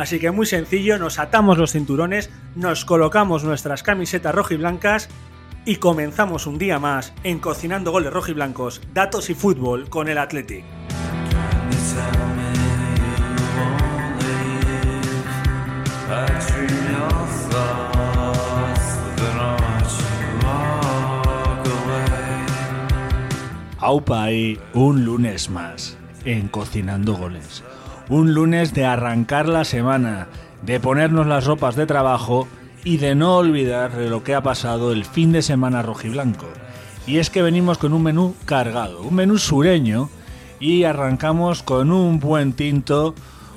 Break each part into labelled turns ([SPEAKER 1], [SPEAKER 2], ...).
[SPEAKER 1] Así que muy sencillo, nos atamos los cinturones, nos colocamos nuestras camisetas rojiblancas y comenzamos un día más en Cocinando Goles Rojiblancos, Datos y Fútbol con el Athletic. Aupa un lunes más en Cocinando Goles. Un lunes de arrancar la semana, de ponernos las ropas de trabajo y de no olvidar de lo que ha pasado el fin de semana rojiblanco. Y es que venimos con un menú cargado, un menú sureño y arrancamos con un buen tinto,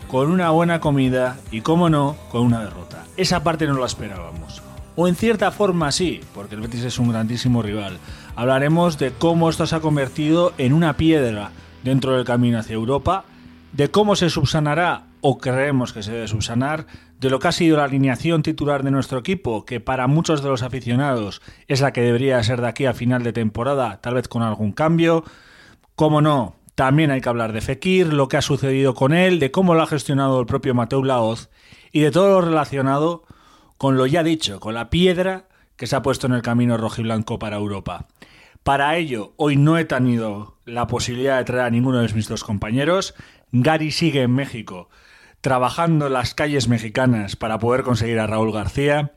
[SPEAKER 1] con una buena comida y, como no, con una derrota. Esa parte no la esperábamos. O en cierta forma sí, porque el Betis es un grandísimo rival. Hablaremos de cómo esto se ha convertido en una piedra dentro del camino hacia Europa, de cómo se subsanará o creemos que se debe subsanar, de lo que ha sido la alineación titular de nuestro equipo, que para muchos de los aficionados es la que debería ser de aquí a final de temporada, tal vez con algún cambio. Como no, también hay que hablar de Fekir, lo que ha sucedido con él, de cómo lo ha gestionado el propio Mateo Laoz y de todo lo relacionado con lo ya dicho, con la piedra que se ha puesto en el camino rojiblanco para Europa. Para ello, hoy no he tenido la posibilidad de traer a ninguno de mis dos compañeros. Gary sigue en México trabajando en las calles mexicanas para poder conseguir a Raúl García.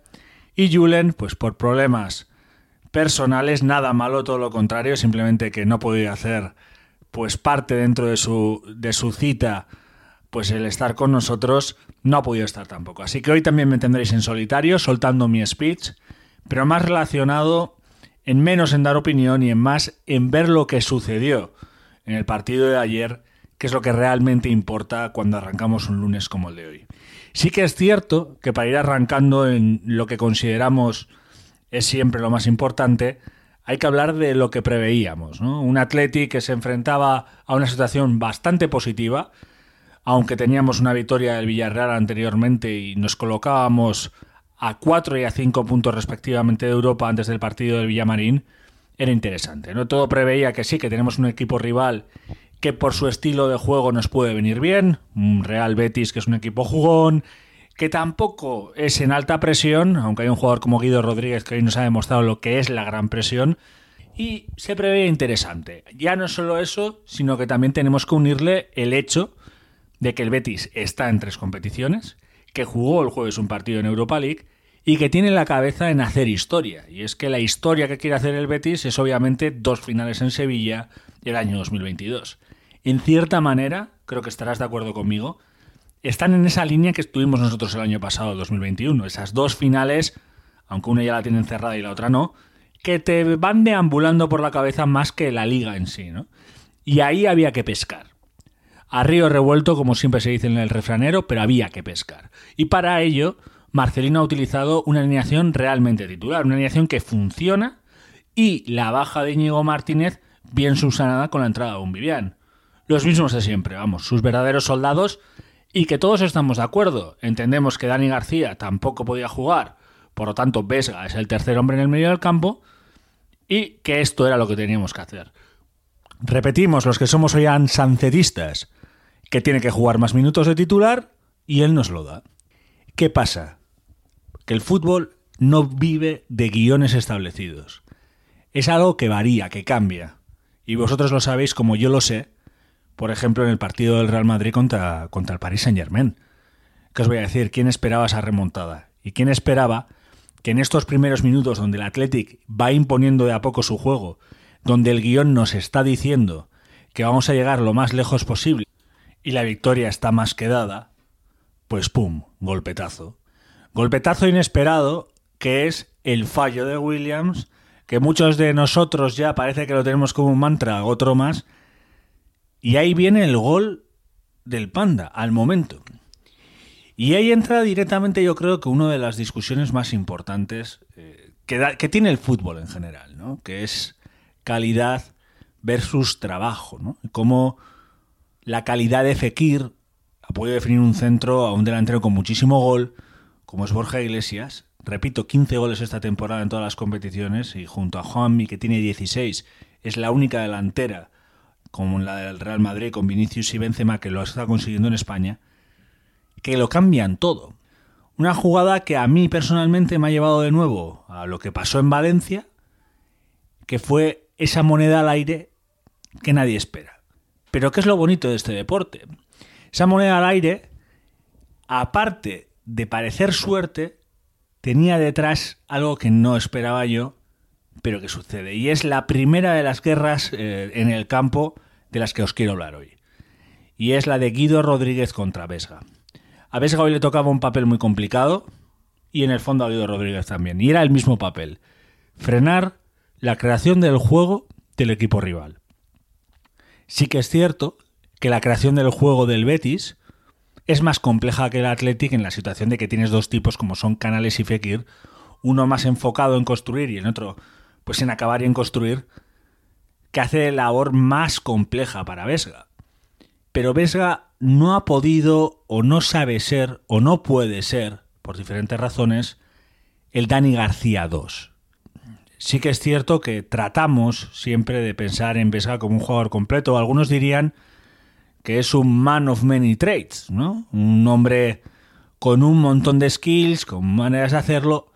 [SPEAKER 1] Y Julen, pues por problemas personales, nada malo, todo lo contrario, simplemente que no podía hacer pues parte dentro de su, de su cita, pues el estar con nosotros, no ha podido estar tampoco. Así que hoy también me tendréis en solitario, soltando mi speech, pero más relacionado en menos en dar opinión y en más en ver lo que sucedió en el partido de ayer que es lo que realmente importa cuando arrancamos un lunes como el de hoy. Sí que es cierto que para ir arrancando en lo que consideramos es siempre lo más importante, hay que hablar de lo que preveíamos. Un Atleti que se enfrentaba a una situación bastante positiva, aunque teníamos una victoria del Villarreal anteriormente y nos colocábamos a 4 y a 5 puntos respectivamente de Europa antes del partido del Villamarín, era interesante. ¿no? Todo preveía que sí, que tenemos un equipo rival que por su estilo de juego nos puede venir bien, Real Betis que es un equipo jugón, que tampoco es en alta presión, aunque hay un jugador como Guido Rodríguez que hoy nos ha demostrado lo que es la gran presión, y se prevé interesante. Ya no solo eso, sino que también tenemos que unirle el hecho de que el Betis está en tres competiciones, que jugó el jueves un partido en Europa League y que tiene la cabeza en hacer historia. Y es que la historia que quiere hacer el Betis es obviamente dos finales en Sevilla el año 2022 en cierta manera, creo que estarás de acuerdo conmigo, están en esa línea que estuvimos nosotros el año pasado, 2021. Esas dos finales, aunque una ya la tienen cerrada y la otra no, que te van deambulando por la cabeza más que la liga en sí, ¿no? Y ahí había que pescar. A río revuelto, como siempre se dice en el refranero, pero había que pescar. Y para ello, Marcelino ha utilizado una alineación realmente titular, una alineación que funciona y la baja de Íñigo Martínez bien subsanada con la entrada de un Vivian los mismos de siempre, vamos, sus verdaderos soldados y que todos estamos de acuerdo. Entendemos que Dani García tampoco podía jugar, por lo tanto Vesga es el tercer hombre en el medio del campo y que esto era lo que teníamos que hacer. Repetimos, los que somos hoy sancetistas, que tiene que jugar más minutos de titular y él nos lo da. ¿Qué pasa? Que el fútbol no vive de guiones establecidos. Es algo que varía, que cambia. Y vosotros lo sabéis como yo lo sé, por ejemplo, en el partido del Real Madrid contra, contra el Paris Saint Germain. ¿Qué os voy a decir? ¿Quién esperaba esa remontada? ¿Y quién esperaba que en estos primeros minutos donde el Athletic va imponiendo de a poco su juego, donde el guion nos está diciendo que vamos a llegar lo más lejos posible y la victoria está más que dada, pues pum, golpetazo. Golpetazo inesperado que es el fallo de Williams, que muchos de nosotros ya parece que lo tenemos como un mantra, otro más, y ahí viene el gol del Panda, al momento. Y ahí entra directamente yo creo que una de las discusiones más importantes eh, que, que, tiene el fútbol en general, ¿no? que es calidad versus trabajo. ¿no? Cómo la calidad de Fekir podido definir un centro a un delantero con muchísimo gol, como es Borja Iglesias. Repito, 15 goles esta temporada en todas las competiciones y junto a Juanmi, que tiene 16, es la única delantera como la del Real Madrid con Vinicius y Benzema que lo está consiguiendo en España, que lo cambian todo. Una jugada que a mí personalmente me ha llevado de nuevo a lo que pasó en Valencia, que fue esa moneda al aire que nadie espera. Pero ¿qué es lo bonito de este deporte? Esa moneda al aire, aparte de parecer suerte, tenía detrás algo que no esperaba yo, pero que sucede. Y es la primera de las guerras eh, en el campo de las que os quiero hablar hoy. Y es la de Guido Rodríguez contra Vesga. A Vesga hoy le tocaba un papel muy complicado y en el fondo a Guido Rodríguez también. Y era el mismo papel. Frenar la creación del juego del equipo rival. Sí que es cierto que la creación del juego del Betis es más compleja que el Athletic en la situación de que tienes dos tipos como son Canales y Fekir, uno más enfocado en construir y el otro pues en acabar y en construir, que hace labor más compleja para Vesga. Pero Vesga no ha podido o no sabe ser o no puede ser, por diferentes razones, el Dani García 2. Sí que es cierto que tratamos siempre de pensar en Vesga como un jugador completo. Algunos dirían que es un man of many traits, ¿no? Un hombre con un montón de skills, con maneras de hacerlo,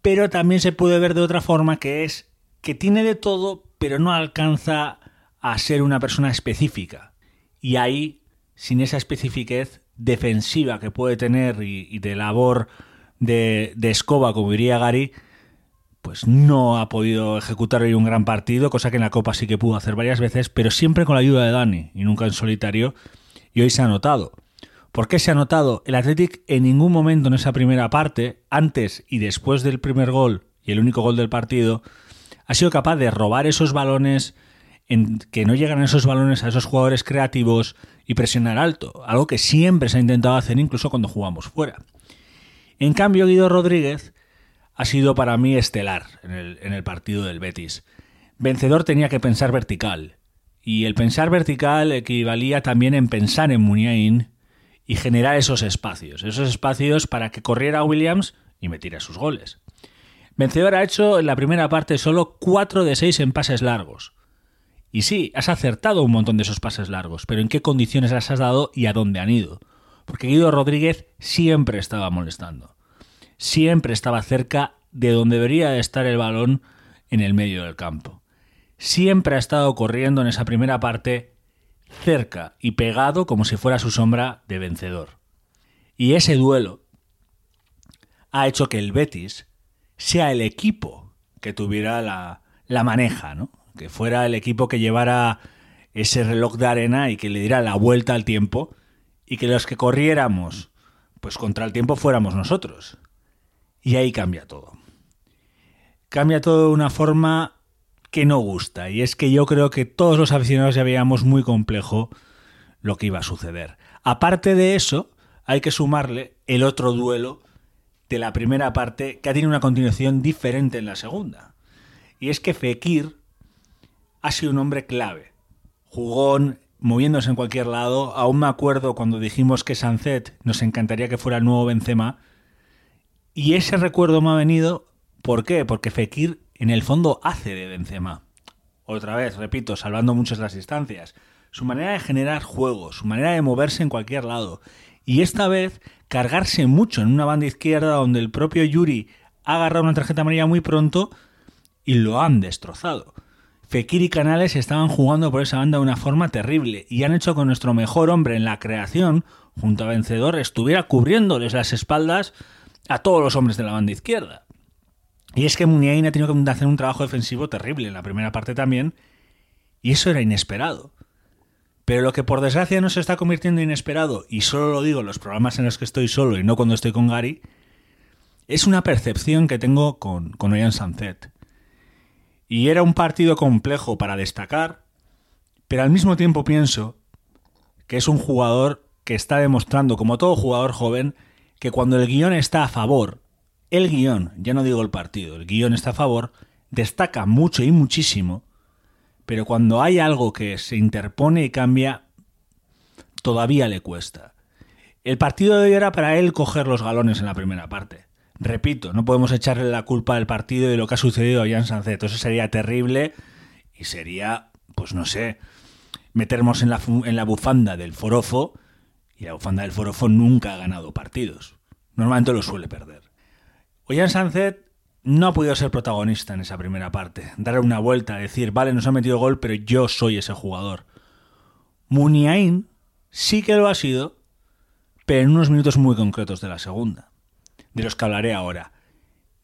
[SPEAKER 1] pero también se puede ver de otra forma que es que tiene de todo, pero no alcanza a ser una persona específica. Y ahí, sin esa especifiquez defensiva que puede tener y, de labor de, escoba, como diría Gary, pues no ha podido ejecutar hoy un gran partido, cosa que en la Copa sí que pudo hacer varias veces, pero siempre con la ayuda de Dani y nunca en solitario. Y hoy se ha notado. ¿Por qué se ha notado? El Athletic en ningún momento en esa primera parte, antes y después del primer gol y el único gol del partido, ha sido capaz de robar esos balones, en que no llegan esos balones a esos jugadores creativos y presionar alto, algo que siempre se ha intentado hacer incluso cuando jugamos fuera. En cambio, Guido Rodríguez ha sido para mí estelar en el, en el partido del Betis. Vencedor tenía que pensar vertical, y el pensar vertical equivalía también en pensar en Muniain y generar esos espacios, esos espacios para que corriera Williams y metiera sus goles. Vencedor ha hecho en la primera parte solo 4 de 6 en pases largos. Y sí, has acertado un montón de esos pases largos, pero ¿en qué condiciones las has dado y a dónde han ido? Porque Guido Rodríguez siempre estaba molestando. Siempre estaba cerca de donde debería de estar el balón en el medio del campo. Siempre ha estado corriendo en esa primera parte cerca y pegado como si fuera su sombra de vencedor. Y ese duelo ha hecho que el Betis sea el equipo que tuviera la, la maneja, ¿no? Que fuera el equipo que llevara ese reloj de arena y que le diera la vuelta al tiempo y que los que corriéramos pues contra el tiempo fuéramos nosotros. Y ahí cambia todo. Cambia todo de una forma que no gusta y es que yo creo que todos los aficionados ya veíamos muy complejo lo que iba a suceder. Aparte de eso, hay que sumarle el otro duelo de la primera parte que ha tenido una continuación diferente en la segunda. Y es que Fekir ha sido un hombre clave, jugón, moviéndose en cualquier lado. Aún me acuerdo cuando dijimos que Sancet nos encantaría que fuera el nuevo Benzema. Y ese recuerdo me ha venido, ¿por qué? Porque Fekir en el fondo hace de Benzema. Otra vez, repito, salvando muchas las distancias. Su manera de generar juego, su manera de moverse en cualquier lado. Y esta vez cargarse mucho en una banda izquierda donde el propio Yuri ha agarrado una tarjeta amarilla muy pronto y lo han destrozado. Fekir y Canales estaban jugando por esa banda de una forma terrible y han hecho que nuestro mejor hombre en la creación, junto a Vencedor, estuviera cubriéndoles las espaldas a todos los hombres de la banda izquierda. Y es que Muniain ha tenido que hacer un trabajo defensivo terrible en la primera parte también, y eso era inesperado. Pero lo que por desgracia no se está convirtiendo en inesperado, y solo lo digo en los programas en los que estoy solo y no cuando estoy con Gary, es una percepción que tengo con, con Oyan Sanzet. Y era un partido complejo para destacar, pero al mismo tiempo pienso que es un jugador que está demostrando, como todo jugador joven, que cuando el guion está a favor, el guion, ya no digo el partido, el guion está a favor, destaca mucho y muchísimo, pero cuando hay algo que se interpone y cambia, todavía le cuesta. El partido de hoy era para él coger los galones en la primera parte. Repito, no podemos echarle la culpa del partido y lo que ha sucedido a Jan Sanzet. Eso sería terrible y sería, pues no sé, meternos en la, en la bufanda del forofo y la bufanda del forofo nunca ha ganado partidos. Normalmente lo suele perder. Ollán Sanzet no ha podido ser protagonista en esa primera parte. Darle una vuelta, decir, vale, nos ha metido gol, pero yo soy ese jugador. Muniain sí que lo ha sido, pero en unos minutos muy concretos de la segunda, de los que hablaré ahora.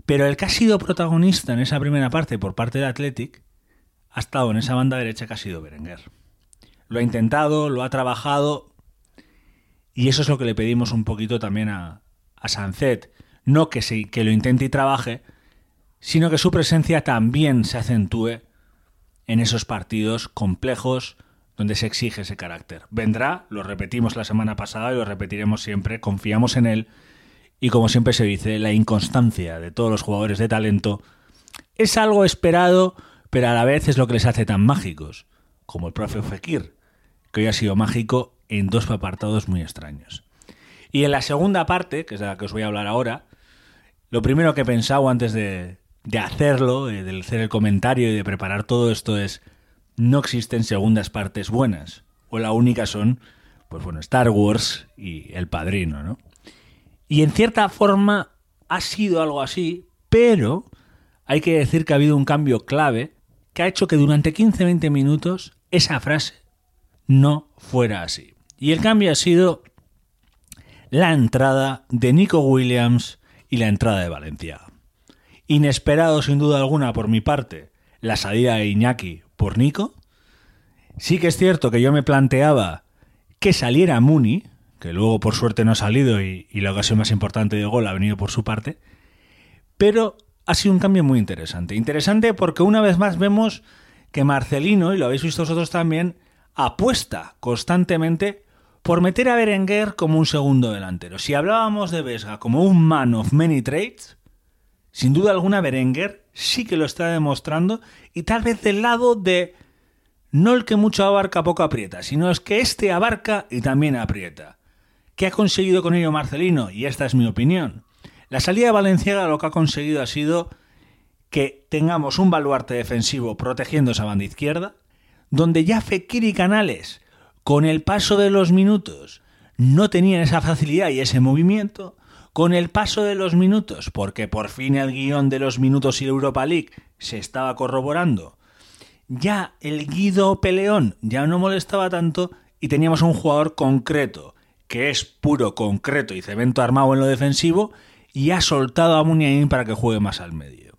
[SPEAKER 1] Pero el que ha sido protagonista en esa primera parte por parte de Athletic ha estado en esa banda derecha que ha sido Berenguer. Lo ha intentado, lo ha trabajado, y eso es lo que le pedimos un poquito también a, a Sancet. No que, se, que lo intente y trabaje, sino que su presencia también se acentúe en esos partidos complejos donde se exige ese carácter. Vendrá, lo repetimos la semana pasada y lo repetiremos siempre, confiamos en él y como siempre se dice, la inconstancia de todos los jugadores de talento es algo esperado, pero a la vez es lo que les hace tan mágicos, como el profe Fekir, que hoy ha sido mágico en dos apartados muy extraños. Y en la segunda parte, que es de la que os voy a hablar ahora, lo primero que he pensado antes de, de hacerlo, de hacer el comentario y de preparar todo esto es, no existen segundas partes buenas. O la única son, pues bueno, Star Wars y El Padrino, ¿no? Y en cierta forma ha sido algo así, pero hay que decir que ha habido un cambio clave que ha hecho que durante 15-20 minutos esa frase no fuera así. Y el cambio ha sido la entrada de Nico Williams y la entrada de Valencia. Inesperado sin duda alguna por mi parte la salida de Iñaki por Nico. Sí que es cierto que yo me planteaba que saliera Muni, que luego por suerte no ha salido y, y la ocasión más importante de gol ha venido por su parte, pero ha sido un cambio muy interesante. Interesante porque una vez más vemos que Marcelino, y lo habéis visto vosotros también, apuesta constantemente por meter a Berenguer como un segundo delantero. Si hablábamos de Vesga como un man of many traits, sin duda alguna Berenguer sí que lo está demostrando y tal vez del lado de no el que mucho abarca poco aprieta, sino es que este abarca y también aprieta. ¿Qué ha conseguido con ello Marcelino? Y esta es mi opinión. La salida de Valenciaga lo que ha conseguido ha sido que tengamos un baluarte defensivo protegiendo esa banda izquierda, donde ya Fekir y Canales con el paso de los minutos no tenían esa facilidad y ese movimiento, con el paso de los minutos, porque por fin el guion de los minutos y Europa League se estaba corroborando, ya el Guido Peleón ya no molestaba tanto y teníamos un jugador concreto, que es puro concreto y cemento armado en lo defensivo, y ha soltado a Muniain para que juegue más al medio.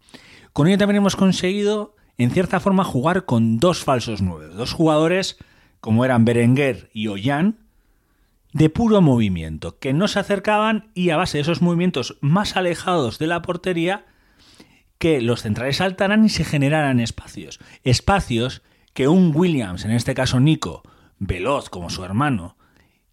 [SPEAKER 1] Con ello también hemos conseguido, en cierta forma, jugar con dos falsos nueve, dos jugadores como eran Berenguer y Ollán, de puro movimiento, que no se acercaban y a base de esos movimientos más alejados de la portería, que los centrales saltaran y se generaran espacios. Espacios que un Williams, en este caso Nico, veloz como su hermano,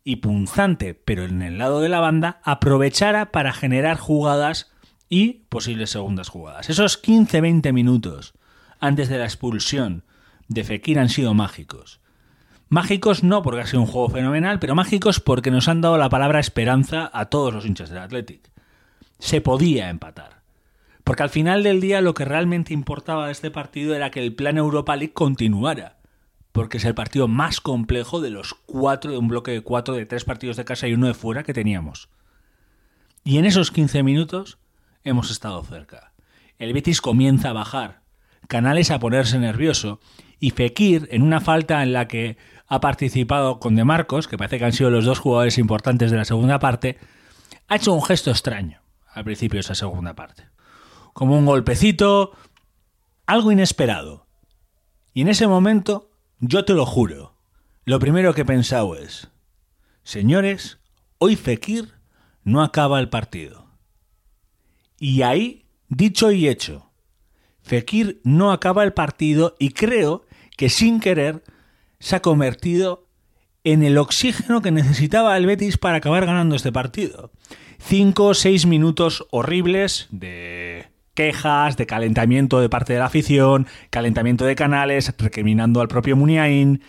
[SPEAKER 1] y punzante, pero en el lado de la banda, aprovechara para generar jugadas y posibles segundas jugadas. Esos 15-20 minutos antes de la expulsión de Fekir han sido mágicos. Mágicos no porque ha sido un juego fenomenal, pero mágicos porque nos han dado la palabra esperanza a todos los hinchas del Athletic. Se podía empatar. Porque al final del día lo que realmente importaba de este partido era que el plan Europa League continuara. Porque es el partido más complejo de los cuatro, de un bloque de cuatro, de tres partidos de casa y uno de fuera que teníamos. Y en esos 15 minutos hemos estado cerca. El Betis comienza a bajar, Canales a ponerse nervioso y Fekir en una falta en la que ha participado con De Marcos, que parece que han sido los dos jugadores importantes de la segunda parte, ha hecho un gesto extraño. al principio de esa segunda parte. Como un golpecito, algo inesperado. Y en ese momento, yo te lo juro, lo primero que he pensado es, señores, hoy Fekir no acaba el partido. Y ahí, dicho y hecho, Fekir no acaba el partido y creo que sin querer se ha convertido en el oxígeno que necesitaba el Betis para acabar ganando este partido. Cinco o seis minutos horribles de quejas, de calentamiento de parte de la afición, calentamiento de canales, recriminando al propio Muniain,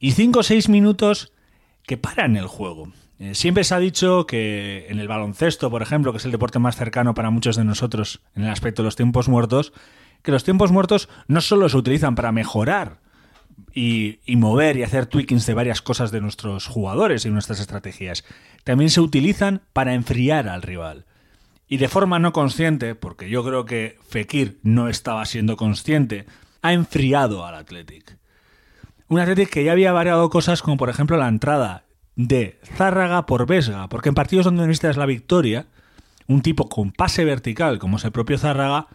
[SPEAKER 1] y cinco o seis minutos que paran el juego. Eh, siempre se ha dicho que en el baloncesto, por ejemplo, que es el deporte más cercano para muchos de nosotros en el aspecto de los tiempos muertos, que los tiempos muertos no solo se utilizan para mejorar y, mover y hacer tweakings de varias cosas de nuestros jugadores y nuestras estrategias, también se utilizan para enfriar al rival. Y de forma no consciente, porque yo creo que Fekir no estaba siendo consciente, ha enfriado al Athletic. Un Athletic que ya había variado cosas como por ejemplo la entrada de Zárraga por Vesga, porque en partidos donde necesitas la victoria, un tipo con pase vertical como es el propio Zárraga,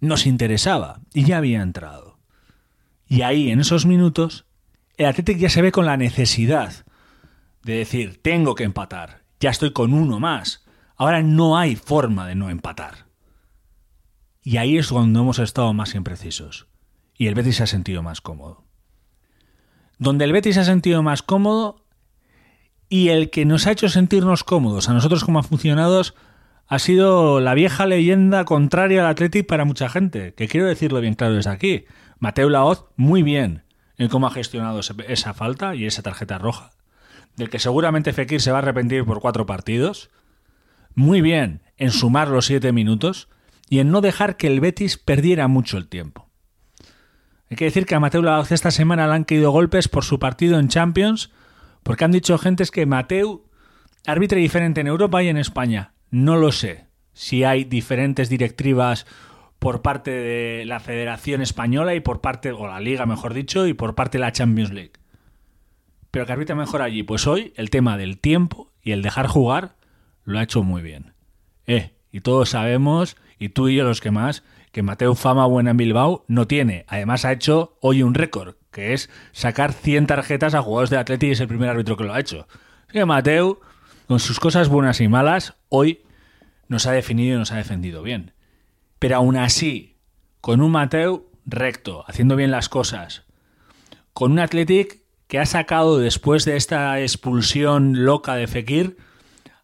[SPEAKER 1] nos interesaba y ya había entrado. Y ahí, en esos minutos, el Athletic ya se ve con la necesidad de decir, tengo que empatar, ya estoy con uno más, ahora no hay forma de no empatar. Y ahí es cuando hemos estado más imprecisos. Y el Betis se ha sentido más cómodo. Donde el Betis se ha sentido más cómodo y el que nos ha hecho sentirnos cómodos a nosotros como aficionados ha sido la vieja leyenda contraria al Athletic para mucha gente, que quiero decirlo bien claro desde aquí. Mateo Laoz, muy bien en cómo ha gestionado esa falta y esa tarjeta roja, del que seguramente Fekir se va a arrepentir por cuatro partidos. Muy bien en sumar los siete minutos y en no dejar que el Betis perdiera mucho el tiempo. Hay que decir que a Mateo Laoz esta semana le han caído golpes por su partido en Champions porque han dicho gentes que Mateu arbitre diferente en Europa y en España. No lo sé. Si hay diferentes directivas por parte de la Federación Española y por parte, o la Liga mejor dicho, y por parte de la Champions League. Pero que arbitra mejor allí. Pues hoy el tema del tiempo y el dejar jugar lo ha hecho muy bien. Eh, y todos sabemos, y tú y yo los que más, que Mateo Fama Buena en Bilbao no tiene. Además ha hecho hoy un récord, que es sacar 100 tarjetas a jugadores de Atleti y es el primer árbitro que lo ha hecho. Así que Mateo, con sus cosas buenas y malas, hoy nos ha definido y nos ha defendido bien. Pero aún así, con un Mateo recto, haciendo bien las cosas, con un Athletic que ha sacado después de esta expulsión loca de Fekir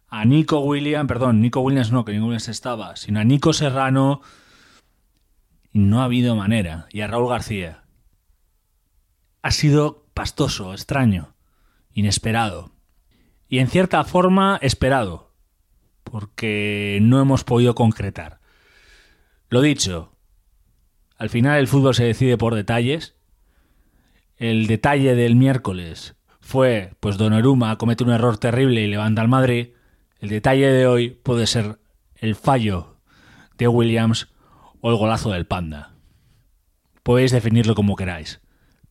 [SPEAKER 1] a Nico Williams, perdón, Nico Williams no, que Nico Williams estaba, sino a Nico Serrano, no ha habido manera. Y a Raúl García. Ha sido pastoso, extraño, inesperado. Y en cierta forma esperado, porque no hemos podido concretar. Lo dicho, al final el fútbol se decide por detalles. El detalle del miércoles fue, pues Donnarumma comete un error terrible y levanta al Madrid. El detalle de hoy puede ser el fallo de Williams o el golazo del Panda. Podéis definirlo como queráis,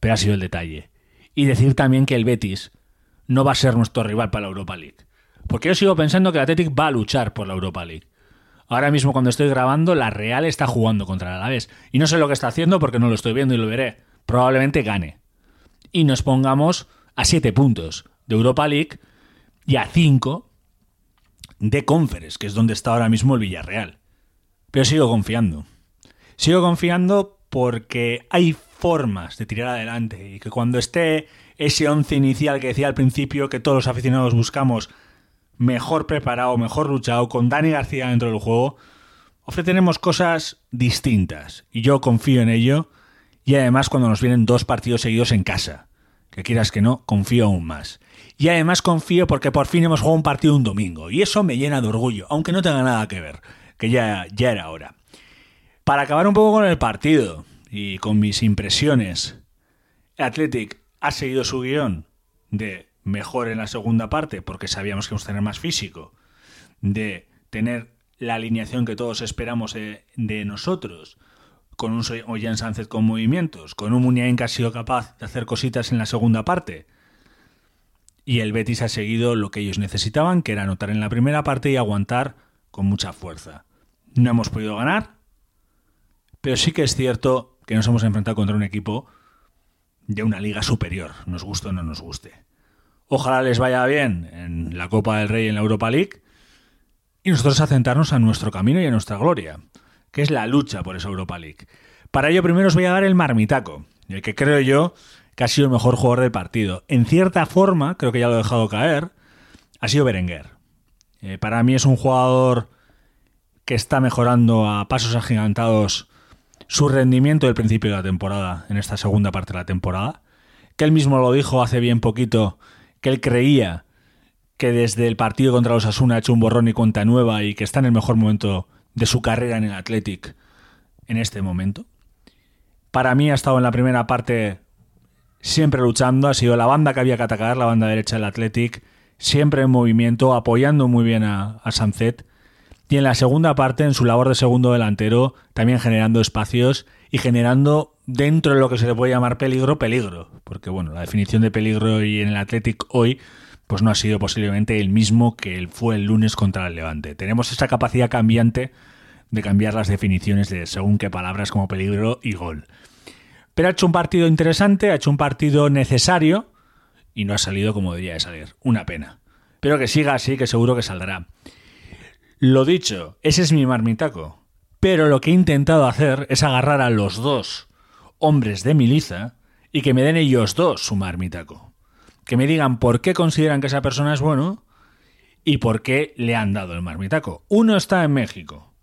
[SPEAKER 1] pero ha sido el detalle. Y decir también que el Betis no va a ser nuestro rival para la Europa League. Porque yo sigo pensando que el Athletic va a luchar por la Europa League. Ahora mismo cuando estoy grabando, la Real está jugando contra el Alavés. Y no sé lo que está haciendo porque no lo estoy viendo y lo veré. Probablemente gane. Y nos pongamos a 7 puntos de Europa League y a 5 de Conference, que es donde está ahora mismo el Villarreal. Pero sigo confiando. Sigo confiando porque hay formas de tirar adelante y que cuando esté ese once inicial que decía al principio que todos los aficionados buscamos mejor preparado, mejor luchado, con Dani García dentro del juego, ofreceremos cosas distintas y yo confío en ello y además cuando nos vienen dos partidos seguidos en casa, que quieras que no, confío aún más. Y además confío porque por fin hemos jugado un partido un domingo y eso me llena de orgullo, aunque no tenga nada que ver, que ya, ya era hora. Para acabar un poco con el partido y con mis impresiones, Athletic ha seguido su guion de mejor en la segunda parte porque sabíamos que íbamos a tener más físico, de tener la alineación que todos esperamos de, nosotros, con un Ollán Sánchez con movimientos, con un Muniain que ha sido capaz de hacer cositas en la segunda parte. Y el Betis ha seguido lo que ellos necesitaban, que era anotar en la primera parte y aguantar con mucha fuerza. No hemos podido ganar, pero sí que es cierto que nos hemos enfrentado contra un equipo de una liga superior, nos guste o no nos guste. Ojalá les vaya bien en la Copa del Rey y en la Europa League y nosotros acentarnos a nuestro camino y a nuestra gloria, que es la lucha por esa Europa League. Para ello primero os voy a dar el marmitaco, el que creo yo que ha sido el mejor jugador del partido. En cierta forma, creo que ya lo he dejado caer, ha sido Berenguer. Eh, para mí es un jugador que está mejorando a pasos agigantados su rendimiento del principio de la temporada, en esta segunda parte de la temporada, que él mismo lo dijo hace bien poquito, que él creía que desde el partido contra los Asuna ha hecho un borrón y cuenta nueva y que está en el mejor momento de su carrera en el Athletic en este momento. Para mí ha estado en la primera parte siempre luchando, ha sido la banda que había que atacar, la banda derecha del Athletic, siempre en movimiento, apoyando muy bien a, a Y en la segunda parte, en su labor de segundo delantero, también generando espacios y generando dentro de lo que se le puede llamar peligro, peligro. Porque bueno, la definición de peligro y en el Athletic hoy, pues no ha sido posiblemente el mismo que fue el lunes contra el Levante. Tenemos esa capacidad cambiante de cambiar las definiciones de según qué palabras como peligro y gol. Pero ha hecho un partido interesante, ha hecho un partido necesario y no ha salido como debía de salir. Una pena. Pero que siga así, que seguro que saldrá. Lo dicho, ese es mi marmitaco. Pero lo que he intentado hacer es agarrar a los dos hombres de miliza y que me den ellos dos su marmitaco. Que me digan por qué consideran que esa persona es bueno y por qué le han dado el marmitaco. Uno está en México.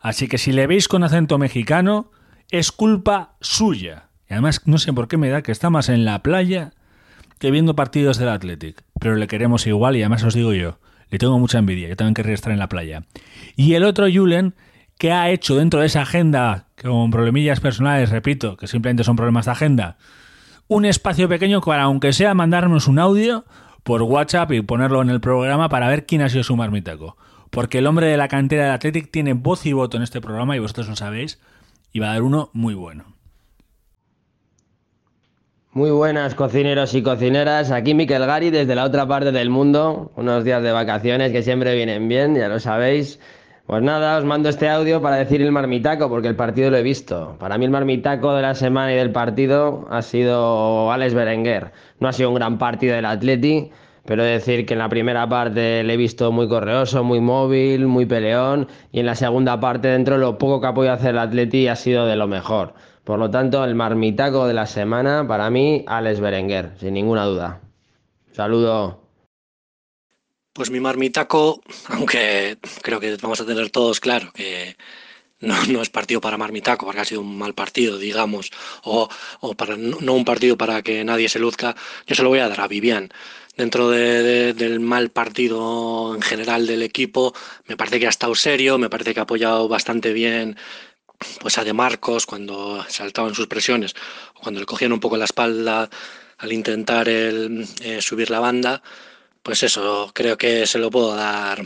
[SPEAKER 1] Así que si le veis con acento mexicano, es culpa suya. Y además no sé por qué me da que está más en la playa que viendo partidos del Athletic. Pero le queremos igual y además os digo yo, le tengo mucha envidia, yo también querría estar en la playa. Y el otro Julen, que ha hecho dentro de esa agenda, con problemillas personales, repito, que simplemente son problemas de agenda, un espacio pequeño para, aunque sea, mandarnos un audio por WhatsApp y ponerlo en el programa para ver quién ha sido su marmitaco. Porque el hombre de la cantera del Athletic tiene voz y voto en este programa y vosotros lo sabéis y va a dar uno muy bueno.
[SPEAKER 2] Muy buenas cocineros y cocineras, aquí Miquel Gari desde la otra parte del mundo, unos días de vacaciones que siempre vienen bien, ya lo sabéis. Pues nada, os mando este audio para decir el marmitaco, porque el partido lo he visto. Para mí el marmitaco de la semana y del partido ha sido Alex Berenguer. No ha sido un gran partido del Atleti, pero decir que en la primera parte le he visto muy correoso, muy móvil, muy peleón, y en la segunda parte, dentro de lo poco que ha podido hacer el Atleti, ha sido de lo mejor. Por lo tanto, el marmitaco de la semana, para mí, Alex Berenguer, sin ninguna duda. Saludo.
[SPEAKER 3] Pues mi marmitaco, aunque creo que vamos a tener todos claro que no, no, es partido para marmitaco, porque ha sido un mal partido, digamos, o, o para, no un partido para que nadie se luzca, yo se lo voy a dar a Vivian dentro del mal partido en general del equipo, me parece que ha estado serio, me parece que ha apoyado bastante bien pues a De Marcos cuando saltaban sus presiones, cuando le cogían un poco la espalda al intentar el, eh, subir la banda, pues eso, creo que se lo puedo dar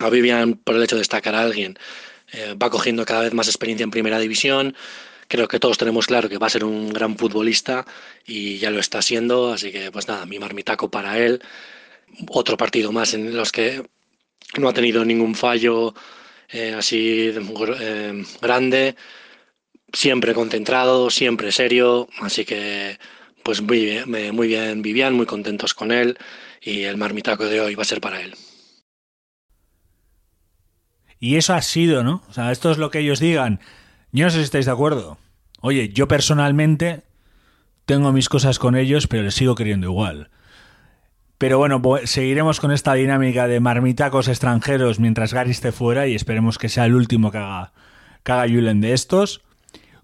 [SPEAKER 3] a Vivian por el hecho de destacar a alguien. Eh, va cogiendo cada vez más experiencia en primera división, creo que todos tenemos claro que va a ser un gran futbolista y ya lo está siendo, así que pues nada, mi marmitaco para él. Otro partido más en los que no ha tenido ningún fallo eh, así eh, grande, siempre concentrado, siempre serio, así que pues muy bien, muy bien Vivian, muy contentos con él y el marmitaco de hoy va a ser para él.
[SPEAKER 1] Y eso ha sido, ¿no? O sea, esto es lo que ellos digan. Yo no sé si estáis de acuerdo. Oye, yo personalmente tengo mis cosas con ellos, pero les sigo queriendo igual. Pero bueno, seguiremos con esta dinámica de marmitacos extranjeros mientras Gary esté fuera y esperemos que sea el último que haga, que haga Julen de estos.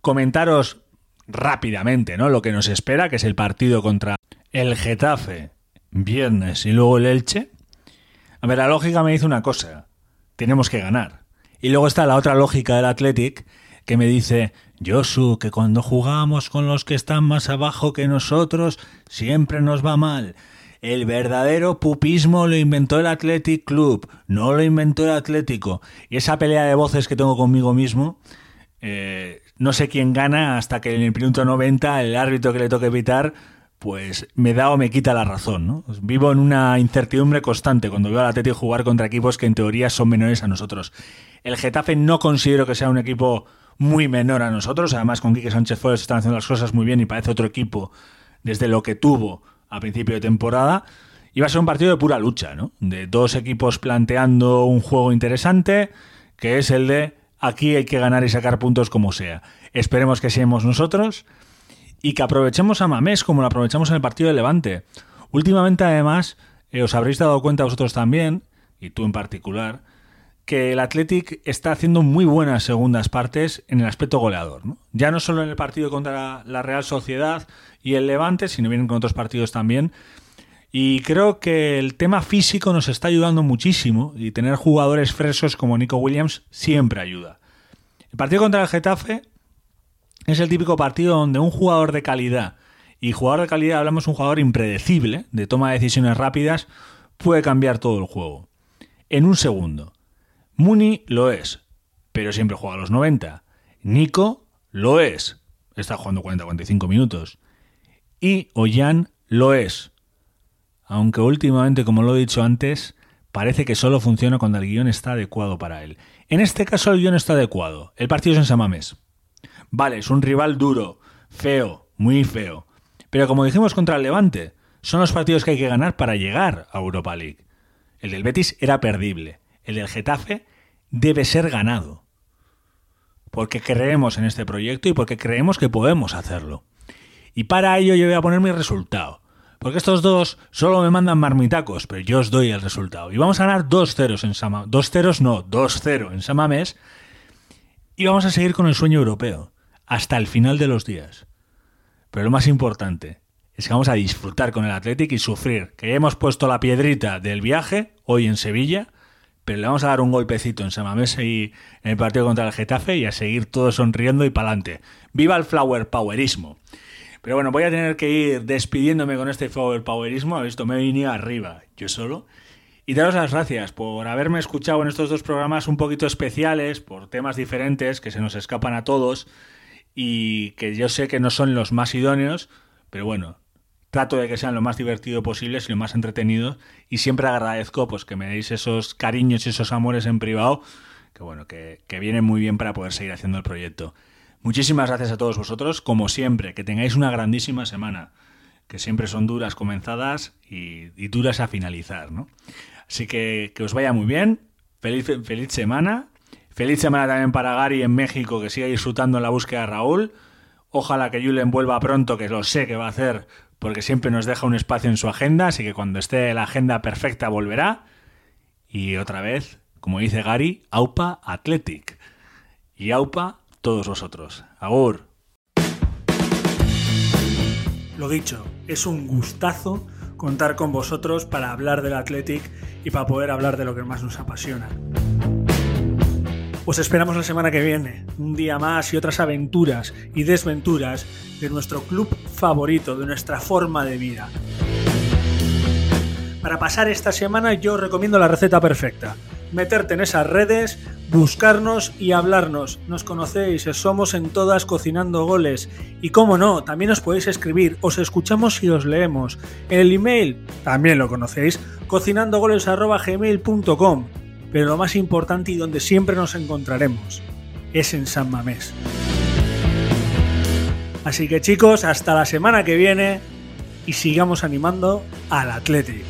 [SPEAKER 1] Comentaros rápidamente ¿no? lo que nos espera, que es el partido contra el Getafe viernes y luego el Elche. A ver, la lógica me dice una cosa, tenemos que ganar. Y luego está la otra lógica del Athletic, que me dice, Josu, que cuando jugamos con los que están más abajo que nosotros, siempre nos va mal. El verdadero pupismo lo inventó el Athletic Club, no lo inventó el Atlético. Y esa pelea de voces que tengo conmigo mismo, eh, no sé quién gana hasta que en el minuto 90 el árbitro que le toque evitar pues me da o me quita la razón. Vivo en una incertidumbre constante cuando veo al Atlético jugar contra equipos que en teoría son menores a nosotros. El Getafe no considero que sea un equipo muy menor a nosotros, además con Quique Sánchez Flores están haciendo las cosas muy bien y parece otro equipo desde lo que tuvo a principio de temporada. Iba a ser un partido de pura lucha, ¿no? De dos equipos planteando un juego interesante, que es el de aquí hay que ganar y sacar puntos como sea. Esperemos que seamos nosotros y que aprovechemos a Mamés como lo aprovechamos en el partido de Levante. Últimamente, además, eh, os habréis dado cuenta vosotros también, y tú en particular, que el Athletic está haciendo muy buenas segundas partes en el aspecto goleador. Ya no solo en el partido contra la Real Sociedad y el Levante, sino vienen con otros partidos también. Y creo que el tema físico nos está ayudando muchísimo y tener jugadores frescos como Nico Williams siempre ayuda. El partido contra el Getafe es el típico partido donde un jugador de calidad, y jugador de calidad hablamos de un jugador impredecible, de toma de decisiones rápidas, puede cambiar todo el juego. En un segundo. Muni lo es, pero siempre juega a los 90. Nico lo es, está jugando 40-45 minutos. Y Ollán lo es. Aunque últimamente, como lo he dicho antes, parece que solo funciona cuando el guion está adecuado para él. En este caso el guion está adecuado. El partido es en Samamés. Vale, es un rival duro, feo, muy feo. Pero como dijimos contra el Levante, son los partidos que hay que ganar para llegar a Europa League. El del Betis era perdible. El del Getafe debe ser ganado. Porque creemos en este proyecto y porque creemos que podemos hacerlo. Y para ello yo voy a poner mi resultado. Porque estos dos solo me mandan marmitacos, pero yo os doy el resultado. Y vamos a ganar 2-0 en Sama. 2 ceros no, 2-0 en Samamés. Y vamos a seguir con el sueño europeo hasta el final de los días. Pero lo más importante es que vamos a disfrutar con el Athletic y sufrir, que ya hemos puesto la piedrita del viaje hoy en Sevilla, pero le vamos a dar un golpecito en Samamés y en el partido contra el Getafe y a seguir todos sonriendo y para adelante. ¡Viva el flower powerismo! Pero bueno, voy a tener que ir despidiéndome con este flower powerismo. Visto, me venido arriba, yo solo. Y daros las gracias por haberme escuchado en estos dos programas un poquito especiales, por temas diferentes que se nos escapan a todos y que yo sé que no son los más idóneos, pero bueno, trato de que sean lo más divertido posible y lo más entretenido y siempre agradezco pues que me deis esos cariños y esos amores en privado que bueno, que, que vienen muy bien para poder seguir haciendo el proyecto. Muchísimas gracias a todos vosotros, como siempre, que tengáis una grandísima semana, que siempre son duras comenzadas y, y duras a finalizar, ¿no? Así que que os vaya muy bien, feliz, feliz semana Feliz semana también para Gary en México, que siga disfrutando en la búsqueda de Raúl. Ojalá que Julen vuelva pronto, que lo sé que va a hacer, porque siempre nos deja un espacio en su agenda, así que cuando esté la agenda perfecta volverá. Y otra vez, como dice Gary, AUPA Athletic. Y AUPA todos vosotros. Agur.
[SPEAKER 4] Lo dicho, es un gustazo contar con vosotros para hablar del Athletic y para poder hablar de lo que más nos apasiona. Os esperamos la semana que viene, un día más y otras aventuras y desventuras de nuestro club favorito, de nuestra forma de vida. Para pasar esta semana yo os recomiendo la receta perfecta. Meterte en esas redes, buscarnos y hablarnos. Nos conocéis, somos en todas cocinando goles. Y como no, también os podéis escribir, os escuchamos y os leemos. En el email, también lo conocéis, cocinandogoles.gmail.com pero lo más importante y donde siempre nos encontraremos es en San Mamés. Así que chicos, hasta la semana que viene y sigamos animando al Atlético.